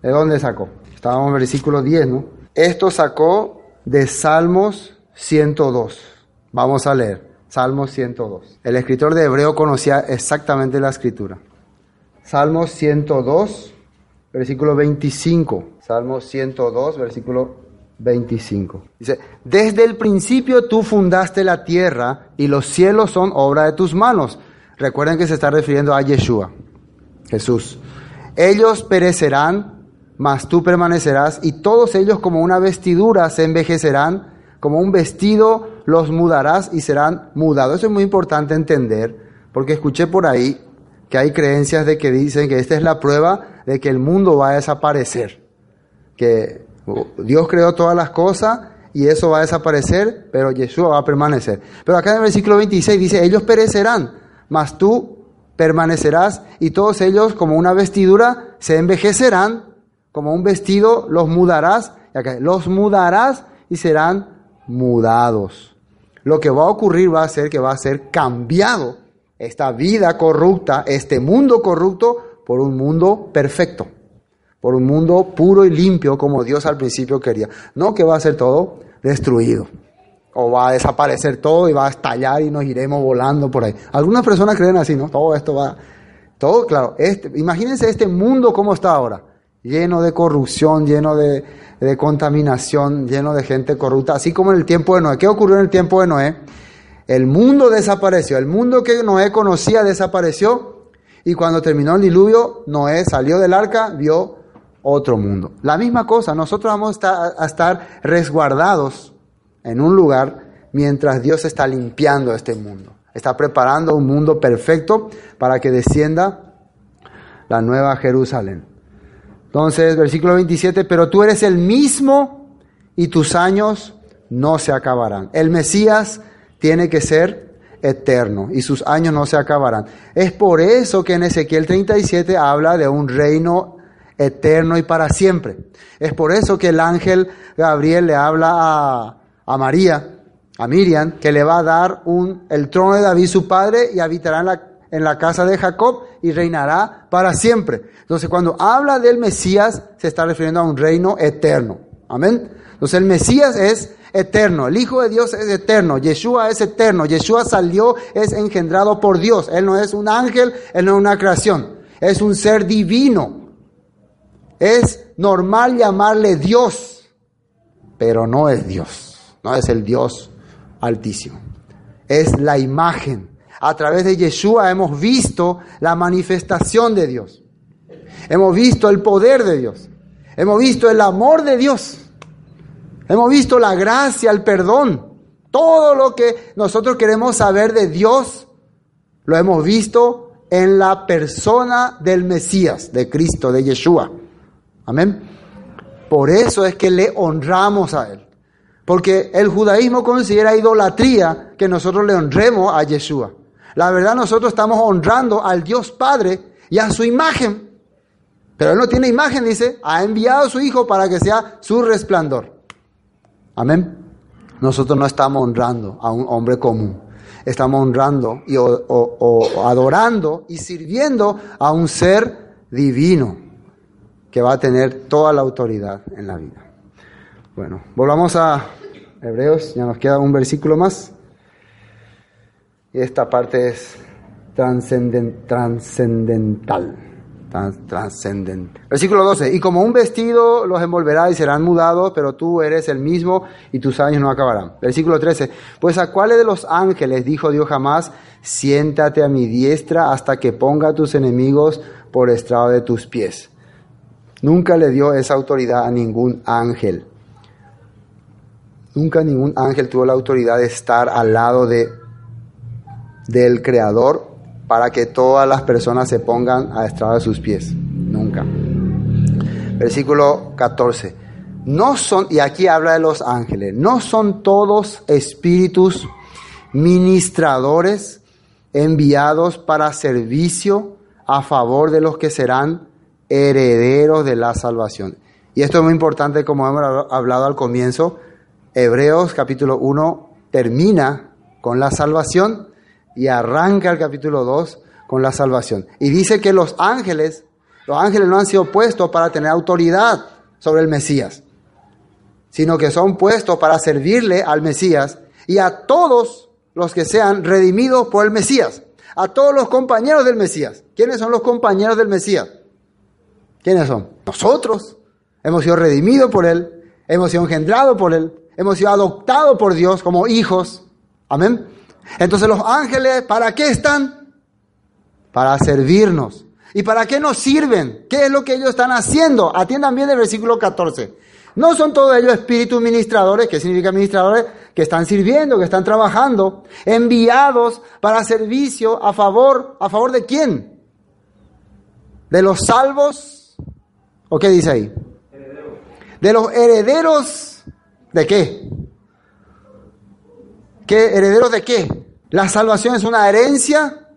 ¿De dónde sacó? Estábamos en versículo 10, ¿no? Esto sacó de Salmos 102. Vamos a leer. Salmos 102. El escritor de Hebreo conocía exactamente la escritura. Salmos 102, versículo 25. Salmos 102, versículo 25. Dice, desde el principio tú fundaste la tierra y los cielos son obra de tus manos. Recuerden que se está refiriendo a Yeshua, Jesús. Ellos perecerán, mas tú permanecerás, y todos ellos como una vestidura se envejecerán, como un vestido los mudarás y serán mudados. Eso es muy importante entender, porque escuché por ahí que hay creencias de que dicen que esta es la prueba de que el mundo va a desaparecer, que Dios creó todas las cosas y eso va a desaparecer, pero Yeshua va a permanecer. Pero acá en el versículo 26 dice, ellos perecerán, mas tú permanecerás y todos ellos como una vestidura se envejecerán, como un vestido los mudarás, y los mudarás y serán mudados. Lo que va a ocurrir va a ser que va a ser cambiado esta vida corrupta, este mundo corrupto, por un mundo perfecto, por un mundo puro y limpio como Dios al principio quería. No que va a ser todo destruido, o va a desaparecer todo y va a estallar y nos iremos volando por ahí. Algunas personas creen así, ¿no? Todo esto va, todo claro. Este, imagínense este mundo como está ahora, lleno de corrupción, lleno de, contaminación, lleno de gente corrupta, así como en el tiempo de Noé. ¿Qué ocurrió en el tiempo de Noé? El mundo desapareció, el mundo que Noé conocía desapareció Y cuando terminó el diluvio, Noé salió del arca, vio otro mundo. La misma cosa, nosotros vamos a estar resguardados en un lugar mientras Dios está limpiando este mundo. Está preparando un mundo perfecto para que descienda la nueva Jerusalén. Entonces, versículo 27, pero tú eres el mismo y tus años no se acabarán. El Mesías tiene que ser eterno y sus años no se acabarán. Es por eso que en Ezequiel 37 habla de un reino eterno y para siempre. Es por eso que el ángel Gabriel le habla a, a María, a Miriam, que le va a dar un, el trono de David su padre y habitará en la, en la casa de Jacob y reinará para siempre. Entonces cuando habla del Mesías se está refiriendo a un reino eterno. Amén. Entonces el Mesías es eterno, el Hijo de Dios es eterno, Yeshua es eterno, Yeshua salió, es engendrado por Dios, Él no es un ángel, Él no es una creación, es un ser divino. Es normal llamarle Dios, pero no es Dios, no es el Dios altísimo. Es la imagen. A través de Yeshua hemos visto la manifestación de Dios. Hemos visto el poder de Dios. Hemos visto el amor de Dios. Hemos visto la gracia, el perdón. Todo lo que nosotros queremos saber de Dios lo hemos visto en la persona del Mesías, de Cristo, de Yeshua. Amén. Por eso es que le honramos a Él. Porque el judaísmo considera idolatría que nosotros le honremos a Yeshua. La verdad nosotros estamos honrando al Dios Padre y a su imagen. Pero Él no tiene imagen, dice, ha enviado a su Hijo para que sea su resplandor. Amén. Nosotros no estamos honrando a un hombre común. Estamos honrando y o, adorando y sirviendo a un ser divino que va a tener toda la autoridad en la vida. Bueno, volvamos a Hebreos, ya nos queda un versículo más. Y esta parte es trascendental. Trascendente. Versículo 12. Y como un vestido los envolverá y serán mudados, pero tú eres el mismo y tus años no acabarán. Versículo 13. Pues a cuáles de los ángeles dijo Dios jamás, siéntate a mi diestra hasta que ponga a tus enemigos por estrado de tus pies. Nunca le dio esa autoridad a ningún ángel. Nunca ningún ángel tuvo la autoridad de estar al lado de, del Creador para que todas las personas se pongan a estrado de sus pies. Nunca. Versículo 14. No son, y aquí habla de los ángeles, no son todos espíritus ministradores enviados para servicio a favor de los que serán herederos de la salvación. Y esto es muy importante, como hemos hablado al comienzo, Hebreos capítulo 1 termina con la salvación y arranca el capítulo 2 con la salvación. Y dice que los ángeles, los ángeles no han sido puestos para tener autoridad sobre el Mesías, sino que son puestos para servirle al Mesías y a todos los que sean redimidos por el Mesías, a todos los compañeros del Mesías. ¿Quiénes son los compañeros del Mesías? ¿Quiénes son? Nosotros. Hemos sido redimidos por Él, hemos sido engendrados por Él, hemos sido adoptados por Dios como hijos. Amén. Entonces los ángeles, ¿para qué están? Para servirnos. ¿Y para qué nos sirven? ¿Qué es lo que ellos están haciendo? Atiendan bien el versículo 14. No son todos ellos espíritus ministradores, ¿qué significa ministradores? Que están sirviendo, que están trabajando, enviados para servicio a favor, ¿a favor de quién? ¿De los salvos? ¿O qué dice ahí? De los herederos ¿de qué? ¿Qué herederos de qué? La salvación es una herencia.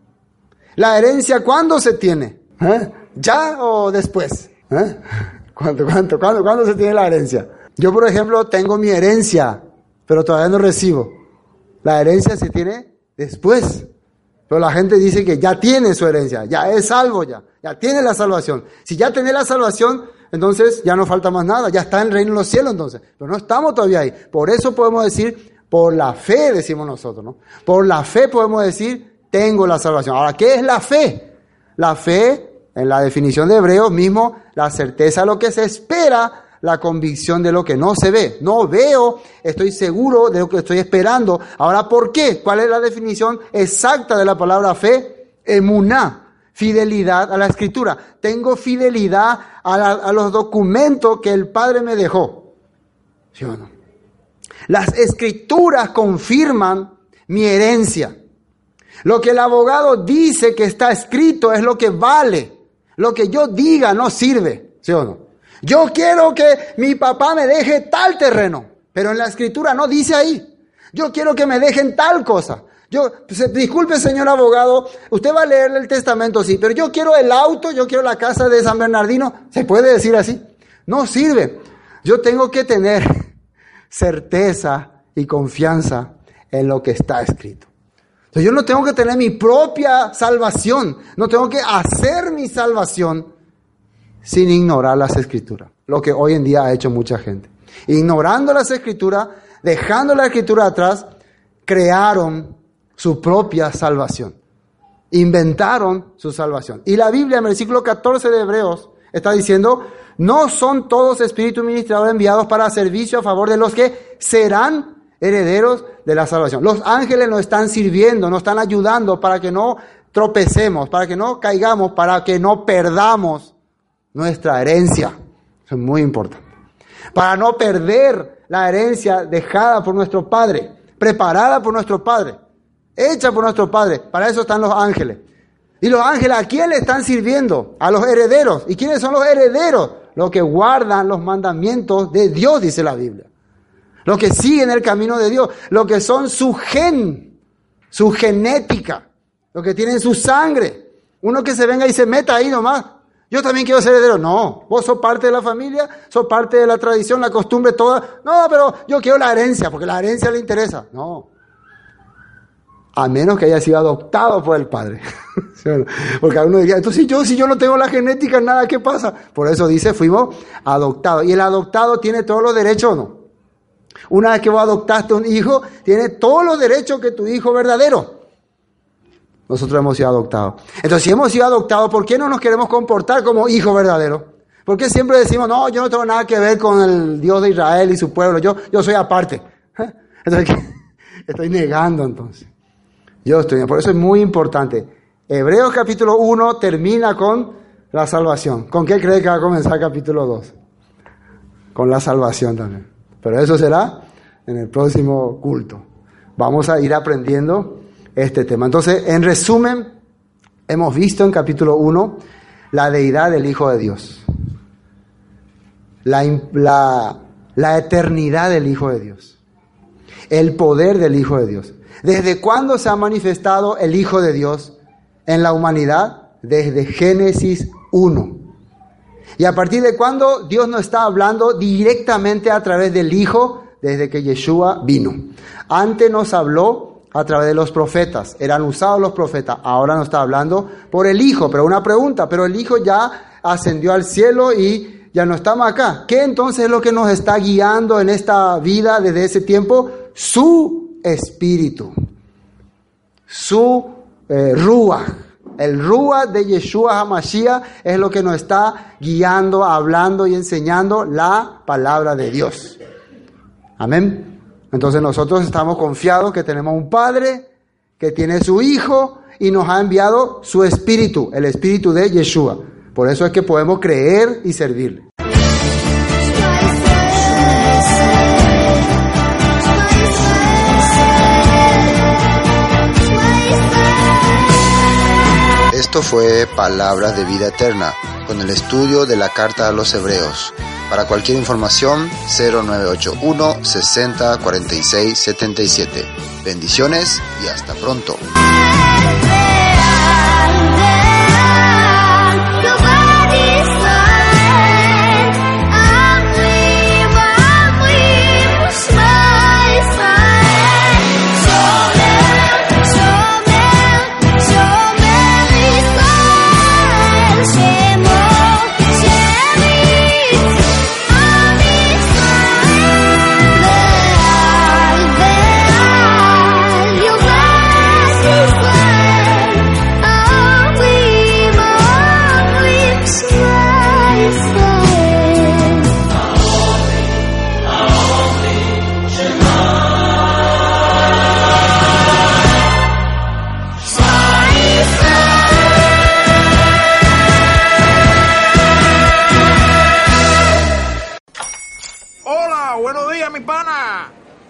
¿La herencia cuándo se tiene? ¿Eh? ¿Ya o después? ¿Eh? ¿Cuánto, cuánto, cuándo, cuándo se tiene la herencia? Yo, por ejemplo, tengo mi herencia, pero todavía no recibo. La herencia se tiene después. Pero la gente dice que ya tiene su herencia, ya es salvo ya, ya tiene la salvación. Si ya tiene la salvación, entonces ya no falta más nada, ya está en el reino de los cielos entonces. Pero no estamos todavía ahí. Por eso podemos decir, por la fe decimos nosotros, ¿no? Por la fe podemos decir, tengo la salvación. Ahora, ¿qué es la fe? La fe, en la definición de Hebreos mismo, la certeza de lo que se espera, la convicción de lo que no se ve. No veo, estoy seguro de lo que estoy esperando. Ahora, ¿por qué? ¿Cuál es la definición exacta de la palabra fe? Emuná. fidelidad a la escritura, tengo fidelidad a, a los documentos que el Padre me dejó. ¿Sí o no? Las escrituras confirman mi herencia. Lo que el abogado dice que está escrito es lo que vale. Lo que yo diga no sirve, ¿sí o no? Yo quiero que mi papá me deje tal terreno, pero en la escritura no dice ahí. Yo quiero que me dejen tal cosa. Yo, se- disculpe señor abogado, usted va a leer el testamento, sí, pero yo quiero el auto, yo quiero la casa de San Bernardino. ¿Se puede decir así? No sirve. Yo tengo que tener certeza y confianza en lo que está escrito. Entonces yo no tengo que tener mi propia salvación, no tengo que hacer mi salvación sin ignorar las escrituras, lo que hoy en día ha hecho mucha gente. Ignorando las escrituras, dejando la escritura atrás, crearon su propia salvación. Inventaron su salvación. Y la Biblia en el versículo 14 de Hebreos está diciendo, no son todos espíritus ministradores enviados para servicio a favor de los que serán herederos de la salvación. Los ángeles nos están sirviendo, nos están ayudando para que no tropecemos, para que no caigamos, para que no perdamos nuestra herencia. Eso es muy importante. Para no perder la herencia dejada por nuestro Padre, preparada por nuestro Padre, hecha por nuestro Padre. Para eso están los ángeles. Y los ángeles, ¿a quién le están sirviendo? A los herederos. ¿Y quiénes son los herederos? Los que guardan los mandamientos de Dios, dice la Biblia. Los que siguen el camino de Dios. Los que son su gen, su genética. Los que tienen su sangre. Uno que se venga y se meta ahí nomás. Yo también quiero ser heredero. No, vos sos parte de la familia, sos parte de la tradición, la costumbre, toda. No, pero yo quiero la herencia, porque la herencia le interesa. No. A menos que haya sido adoptado por el padre. Porque uno diría, entonces yo, si yo no tengo la genética, nada, ¿qué pasa? Por eso dice, fuimos adoptados. ¿Y el adoptado tiene todos los derechos o no? Una vez que vos adoptaste un hijo, tiene todos los derechos que tu hijo verdadero. Nosotros hemos sido adoptados. Entonces, si hemos sido adoptados, ¿por qué no nos queremos comportar como hijo verdadero? ¿Por qué siempre decimos, no, yo no tengo nada que ver con el Dios de Israel y su pueblo, yo, yo soy aparte? Entonces, estoy negando entonces. Yo estoy, por eso es muy importante. Hebreos capítulo 1 termina con la salvación. ¿Con qué cree que va a comenzar capítulo 2? Con la salvación también. Pero eso será en el próximo culto. Vamos a ir aprendiendo este tema. Entonces, en resumen, hemos visto en capítulo 1 la deidad del Hijo de Dios. La, la, la eternidad del Hijo de Dios. El poder del Hijo de Dios. ¿Desde cuándo se ha manifestado el Hijo de Dios en la humanidad? Desde Génesis 1. ¿Y a partir de cuándo Dios nos está hablando directamente a través del Hijo? Desde que Yeshua vino. Antes nos habló a través de los profetas. Eran usados los profetas. Ahora nos está hablando por el Hijo. Pero una pregunta, pero el Hijo ya ascendió al cielo y ya no estamos acá. ¿Qué entonces es lo que nos está guiando en esta vida desde ese tiempo? Su espíritu. Su eh, Ruach. El Ruach de Yeshua HaMashiach es lo que nos está guiando, hablando y enseñando la palabra de Dios. Amén. Entonces nosotros estamos confiados que tenemos un Padre que tiene su Hijo y nos ha enviado su Espíritu, el Espíritu de Yeshua. Por eso es que podemos creer y servirle. Esto fue Palabras de Vida Eterna, con el estudio de la Carta a los Hebreos. Para cualquier información, 0981 60 46 77. Bendiciones y hasta pronto.